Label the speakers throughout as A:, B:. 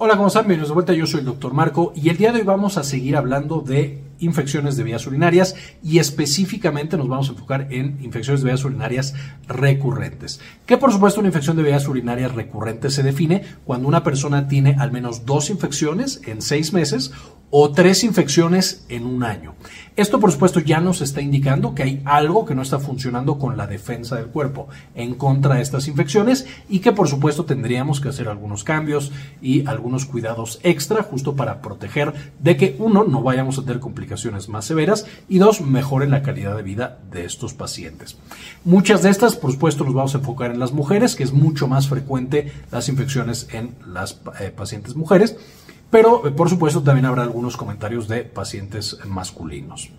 A: Hola, ¿cómo están? Bienvenidos de vuelta, yo soy el doctor Marco y el día de hoy vamos a seguir hablando de infecciones de vías urinarias y específicamente nos vamos a enfocar en infecciones de vías urinarias recurrentes. Que por supuesto una infección de vías urinarias recurrentes se define cuando una persona tiene al menos dos infecciones en seis meses o tres infecciones en un año. Esto, por supuesto, ya nos está indicando que hay algo que no está funcionando con la defensa del cuerpo en contra de estas infecciones y que, por supuesto, tendríamos que hacer algunos cambios y algunos cuidados extra justo para proteger de que, uno, no vayamos a tener complicaciones más severas y dos, mejore la calidad de vida de estos pacientes. Muchas de estas, por supuesto, nos vamos a enfocar en las mujeres, que es mucho más frecuente las infecciones en las eh, pacientes mujeres pero eh, por supuesto también habrá algunos comentarios de pacientes masculinos.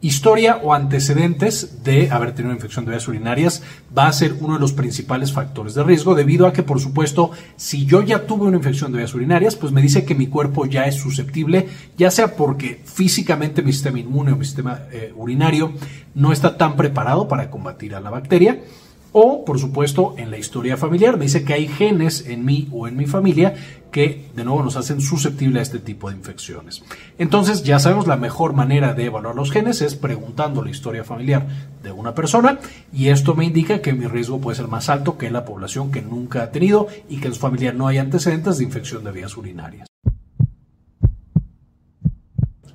A: Historia o antecedentes de haber tenido infección de vías urinarias va a ser uno de los principales factores de riesgo debido a que, por supuesto, si yo ya tuve una infección de vías urinarias, pues me dice que mi cuerpo ya es susceptible, ya sea porque físicamente mi sistema inmune o mi sistema eh, urinario no está tan preparado para combatir a la bacteria, o, por supuesto, en la historia familiar. Me dice que hay genes en mí o en mi familia que, de nuevo, nos hacen susceptibles a este tipo de infecciones. Entonces, ya sabemos, la mejor manera de evaluar los genes es preguntando la historia familiar de una persona y esto me indica que mi riesgo puede ser más alto que la población que nunca ha tenido y que en su familia no hay antecedentes de infección de vías urinarias.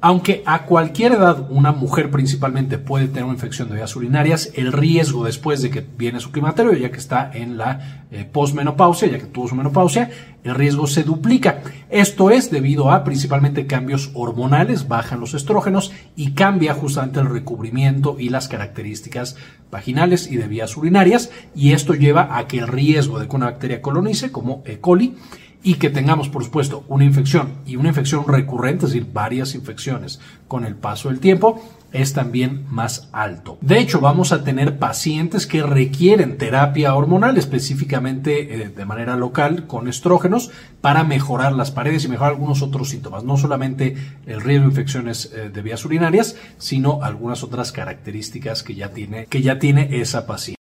A: Aunque a cualquier edad una mujer principalmente puede tener una infección de vías urinarias, el riesgo después de que viene su climaterio, ya que está en la eh, posmenopausia, ya que tuvo su menopausia, el riesgo se duplica. Esto es debido a principalmente cambios hormonales, bajan los estrógenos y cambia justamente el recubrimiento y las características vaginales y de vías urinarias, y esto lleva a que el riesgo de que una bacteria colonice, como E. coli, y que tengamos, por supuesto, una infección y una infección recurrente, es decir, varias infecciones con el paso del tiempo, es también más alto. De hecho, vamos a tener pacientes que requieren terapia hormonal, específicamente eh, de manera local con estrógenos, para mejorar las paredes y mejorar algunos otros síntomas, no solamente el riesgo de infecciones eh, de vías urinarias, sino algunas otras características que ya tiene, que ya tiene esa paciente.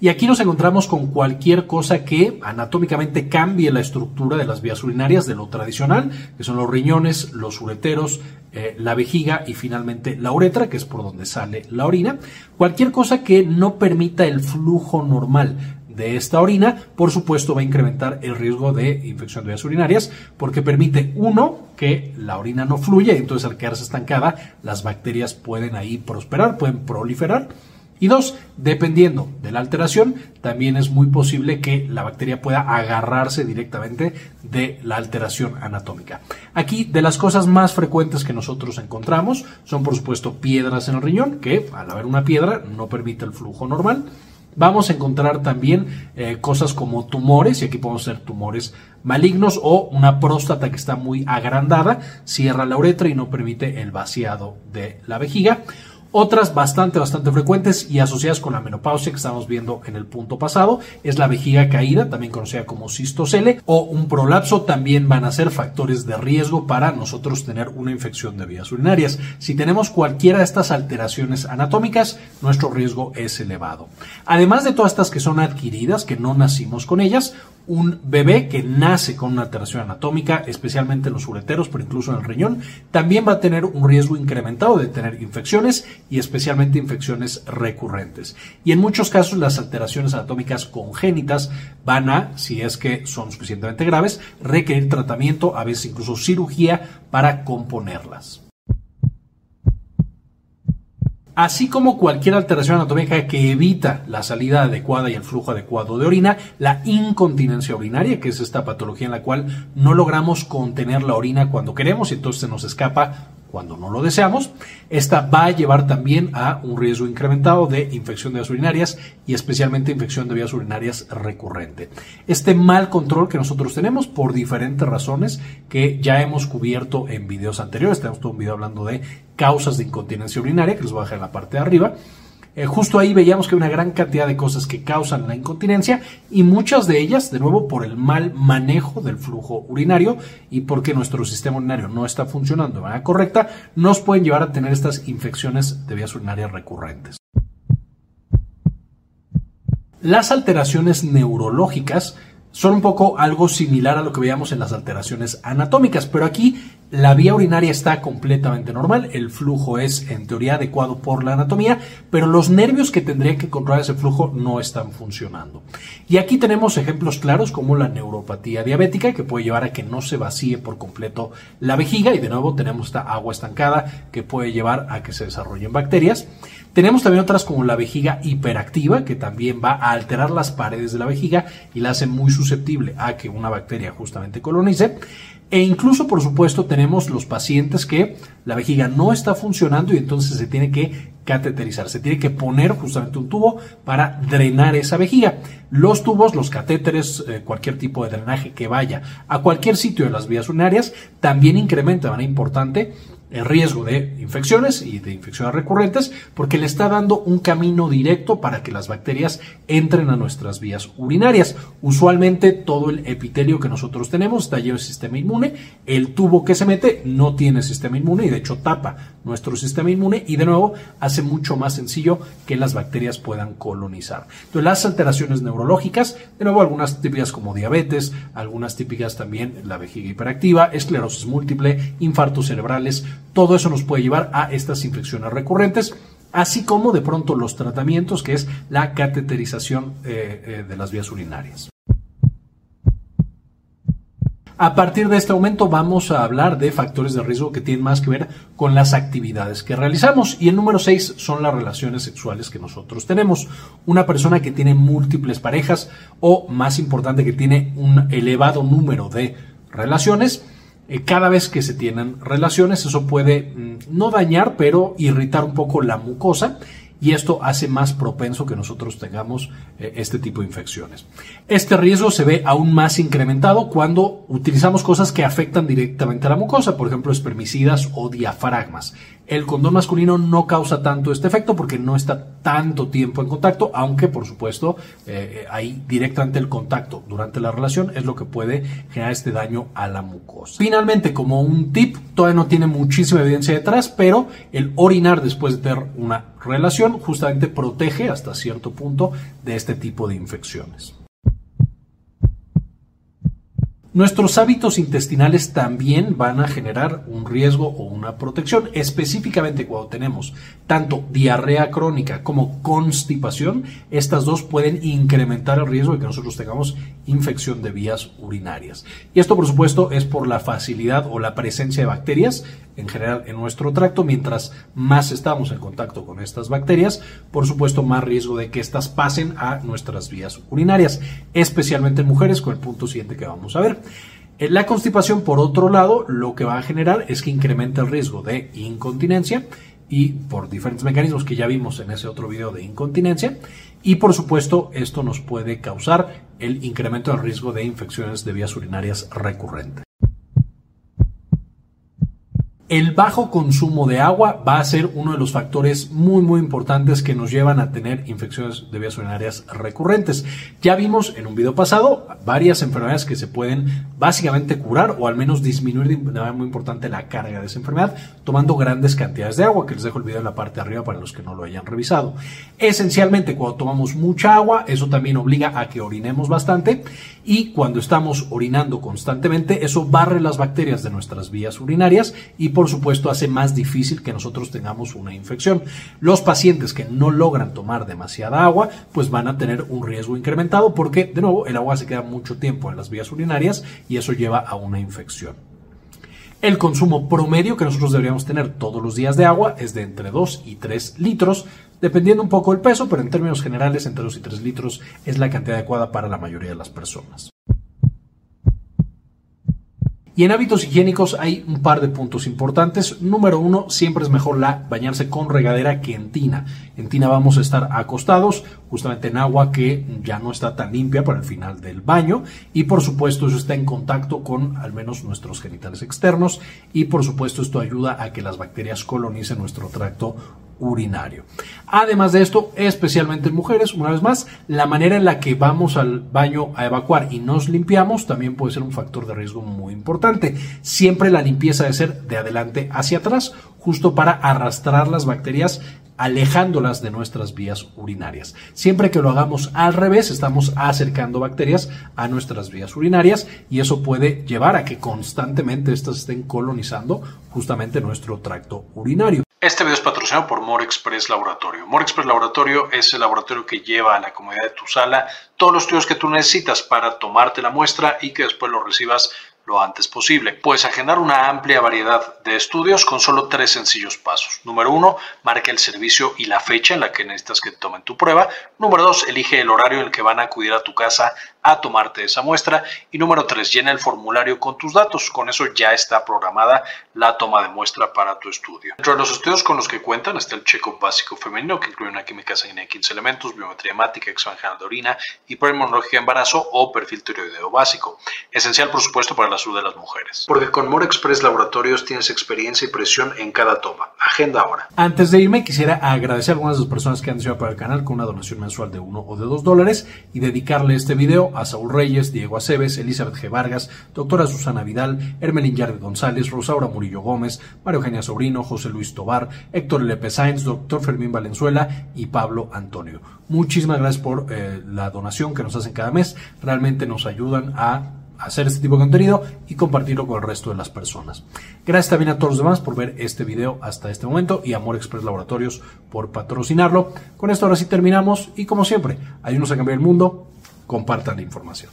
A: Y aquí nos encontramos con cualquier cosa que anatómicamente cambie la estructura de las vías urinarias de lo tradicional, que son los riñones, los ureteros, eh, la vejiga y finalmente la uretra, que es por donde sale la orina. Cualquier cosa que no permita el flujo normal de esta orina, por supuesto va a incrementar el riesgo de infección de vías urinarias porque permite, uno, que la orina no fluya y entonces al quedarse estancada las bacterias pueden ahí prosperar, pueden proliferar y dos, dependiendo de la alteración, también es muy posible que la bacteria pueda agarrarse directamente de la alteración anatómica. Aquí, de las cosas más frecuentes que nosotros encontramos son, por supuesto, piedras en el riñón, que al haber una piedra no permite el flujo normal. Vamos a encontrar también eh, cosas como tumores, y aquí podemos ser tumores malignos o una próstata que está muy agrandada, cierra la uretra y no permite el vaciado de la vejiga otras bastante, bastante frecuentes y asociadas con la menopausia que estamos viendo en el punto pasado es la vejiga caída, también conocida como cistocele, o un prolapso, también van a ser factores de riesgo para nosotros tener una infección de vías urinarias. Si tenemos cualquiera de estas alteraciones anatómicas, nuestro riesgo es elevado. Además de todas estas que son adquiridas, que no nacimos con ellas, un bebé que nace con una alteración anatómica, especialmente en los ureteros, pero incluso en el riñón, también va a tener un riesgo incrementado de tener infecciones y especialmente infecciones recurrentes. Y en muchos casos las alteraciones anatómicas congénitas van a, si es que son suficientemente graves, requerir tratamiento, a veces incluso cirugía para componerlas. Así como cualquier alteración anatómica que evita la salida adecuada y el flujo adecuado de orina, la incontinencia urinaria, que es esta patología en la cual no logramos contener la orina cuando queremos y entonces se nos escapa cuando no lo deseamos. Esta va a llevar también a un riesgo incrementado de infección de vías urinarias y especialmente infección de vías urinarias recurrente. Este mal control que nosotros tenemos por diferentes razones que ya hemos cubierto en videos anteriores, tenemos todo un video hablando de causas de incontinencia urinaria que les voy a dejar en la parte de arriba eh, justo ahí veíamos que hay una gran cantidad de cosas que causan la incontinencia y muchas de ellas, de nuevo, por el mal manejo del flujo urinario y porque nuestro sistema urinario no está funcionando de manera correcta, nos pueden llevar a tener estas infecciones de vías urinarias recurrentes. Las alteraciones neurológicas son un poco algo similar a lo que veíamos en las alteraciones anatómicas, pero aquí la vía urinaria está completamente normal, el flujo es en teoría adecuado por la anatomía, pero los nervios que tendrían que controlar ese flujo no están funcionando. Y aquí tenemos ejemplos claros como la neuropatía diabética, que puede llevar a que no se vacíe por completo la vejiga, y de nuevo tenemos esta agua estancada que puede llevar a que se desarrollen bacterias. Tenemos también otras como la vejiga hiperactiva, que también va a alterar las paredes de la vejiga y la hace muy susceptible a que una bacteria justamente colonice. E incluso, por supuesto, tenemos los pacientes que la vejiga no está funcionando y entonces se tiene que cateterizar, se tiene que poner justamente un tubo para drenar esa vejiga. Los tubos, los catéteres, eh, cualquier tipo de drenaje que vaya a cualquier sitio de las vías urinarias, también incrementa de manera importante el riesgo de infecciones y de infecciones recurrentes porque le está dando un camino directo para que las bacterias entren a nuestras vías urinarias. Usualmente todo el epitelio que nosotros tenemos está lleno de sistema inmune, el tubo que se mete no tiene sistema inmune y de hecho tapa nuestro sistema inmune y de nuevo hace mucho más sencillo que las bacterias puedan colonizar. Las alteraciones neurológicas, de nuevo algunas típicas como diabetes, algunas típicas también la vejiga hiperactiva, esclerosis múltiple, infartos cerebrales, todo eso nos puede llevar a estas infecciones recurrentes así como de pronto los tratamientos, que es la cateterización eh, eh, de las vías urinarias. A partir de este momento vamos a hablar de factores de riesgo que tienen más que ver con las actividades que realizamos. Y el número 6 son las relaciones sexuales que nosotros tenemos. Una persona que tiene múltiples parejas o, más importante, que tiene un elevado número de relaciones, eh, cada vez que se tienen relaciones, eso puede mm, no dañar, pero irritar un poco la mucosa y esto hace más propenso que nosotros tengamos eh, este tipo de infecciones. Este riesgo se ve aún más incrementado cuando utilizamos cosas que afectan directamente a la mucosa, por ejemplo, espermicidas o diafragmas. El condón masculino no causa tanto este efecto porque no está tanto tiempo en contacto, aunque por supuesto eh, ahí directamente el contacto durante la relación es lo que puede generar este daño a la mucosa. Finalmente, como un tip, todavía no tiene muchísima evidencia detrás, pero el orinar después de tener una relación justamente protege hasta cierto punto de este tipo de infecciones. Nuestros hábitos intestinales también van a generar un riesgo o una protección, específicamente cuando tenemos tanto diarrea crónica como constipación, estas dos pueden incrementar el riesgo de que nosotros tengamos infección de vías urinarias. Y esto, por supuesto, es por la facilidad o la presencia de bacterias en general en nuestro tracto. Mientras más estamos en contacto con estas bacterias, por supuesto, más riesgo de que éstas pasen a nuestras vías urinarias, especialmente en mujeres, con el punto siguiente que vamos a ver. Eh, la constipación, por otro lado, lo que va a generar es que incrementa el riesgo de incontinencia y por diferentes mecanismos que ya vimos en ese otro video de incontinencia. Y por supuesto, esto nos puede causar el incremento del riesgo de infecciones de vías urinarias recurrentes. El bajo consumo de agua va a ser uno de los factores muy muy importantes que nos llevan a tener infecciones de vías urinarias recurrentes. Ya vimos en un video pasado varias enfermedades que se pueden básicamente curar o al menos disminuir de manera muy importante la carga de esa enfermedad tomando grandes cantidades de agua, que les dejo el video en la parte de arriba para los que no lo hayan revisado. Esencialmente cuando tomamos mucha agua, eso también obliga a que orinemos bastante y cuando estamos orinando constantemente, eso barre las bacterias de nuestras vías urinarias y por supuesto hace más difícil que nosotros tengamos una infección. Los pacientes que no logran tomar demasiada agua, pues van a tener un riesgo incrementado porque, de nuevo, el agua se queda mucho tiempo en las vías urinarias y eso lleva a una infección. El consumo promedio que nosotros deberíamos tener todos los días de agua es de entre 2 y 3 litros, dependiendo un poco del peso, pero en términos generales entre 2 y 3 litros es la cantidad adecuada para la mayoría de las personas. Y en hábitos higiénicos hay un par de puntos importantes. Número uno, siempre es mejor la bañarse con regadera que en tina. En tina vamos a estar acostados, justamente en agua que ya no está tan limpia para el final del baño. Y por supuesto, eso está en contacto con al menos nuestros genitales externos. Y por supuesto, esto ayuda a que las bacterias colonicen nuestro tracto urinario. Además de esto, especialmente en mujeres, una vez más, la manera en la que vamos al baño a evacuar y nos limpiamos también puede ser un factor de riesgo muy importante. Siempre la limpieza debe ser de adelante hacia atrás, justo para arrastrar las bacterias alejándolas de nuestras vías urinarias. Siempre que lo hagamos al revés, estamos acercando bacterias a nuestras vías urinarias y eso puede llevar a que constantemente estas estén colonizando justamente nuestro tracto urinario.
B: Este video es patrocinado por More Express Laboratorio. More Express Laboratorio es el laboratorio que lleva a la comodidad de tu sala todos los estudios que tú necesitas para tomarte la muestra y que después lo recibas lo antes posible. Puedes agendar una amplia variedad de estudios con solo tres sencillos pasos. Número uno, marca el servicio y la fecha en la que necesitas que tomen tu prueba. Número dos, elige el horario en el que van a acudir a tu casa a tomarte esa muestra. Y número tres, llena el formulario con tus datos. Con eso ya está programada la toma de muestra para tu estudio. Dentro de los estudios con los que cuentan está el check-up básico femenino, que incluye una química sanguínea de 15 elementos, biometría hemática, examen de orina, hipermonológica de embarazo o perfil tiroideo básico. Esencial, por supuesto, para la salud de las mujeres. Porque con More Express Laboratorios tienes experiencia y presión en cada toma. Agenda ahora.
A: Antes de irme, quisiera agradecer a algunas de las personas que han sido para el canal con una donación mensual de uno o de dos dólares y dedicarle este video a Saúl Reyes, Diego Aceves, Elizabeth G. Vargas, doctora Susana Vidal, Hermelín Yarde González, Rosaura Murillo Gómez, Mario Eugenia Sobrino, José Luis Tobar, Héctor Lepe Sáenz, doctor Fermín Valenzuela y Pablo Antonio. Muchísimas gracias por eh, la donación que nos hacen cada mes. Realmente nos ayudan a hacer este tipo de contenido y compartirlo con el resto de las personas. Gracias también a todos los demás por ver este video hasta este momento y Amor Express Laboratorios por patrocinarlo. Con esto ahora sí terminamos y como siempre, ayúdenos a cambiar el mundo, compartan la información.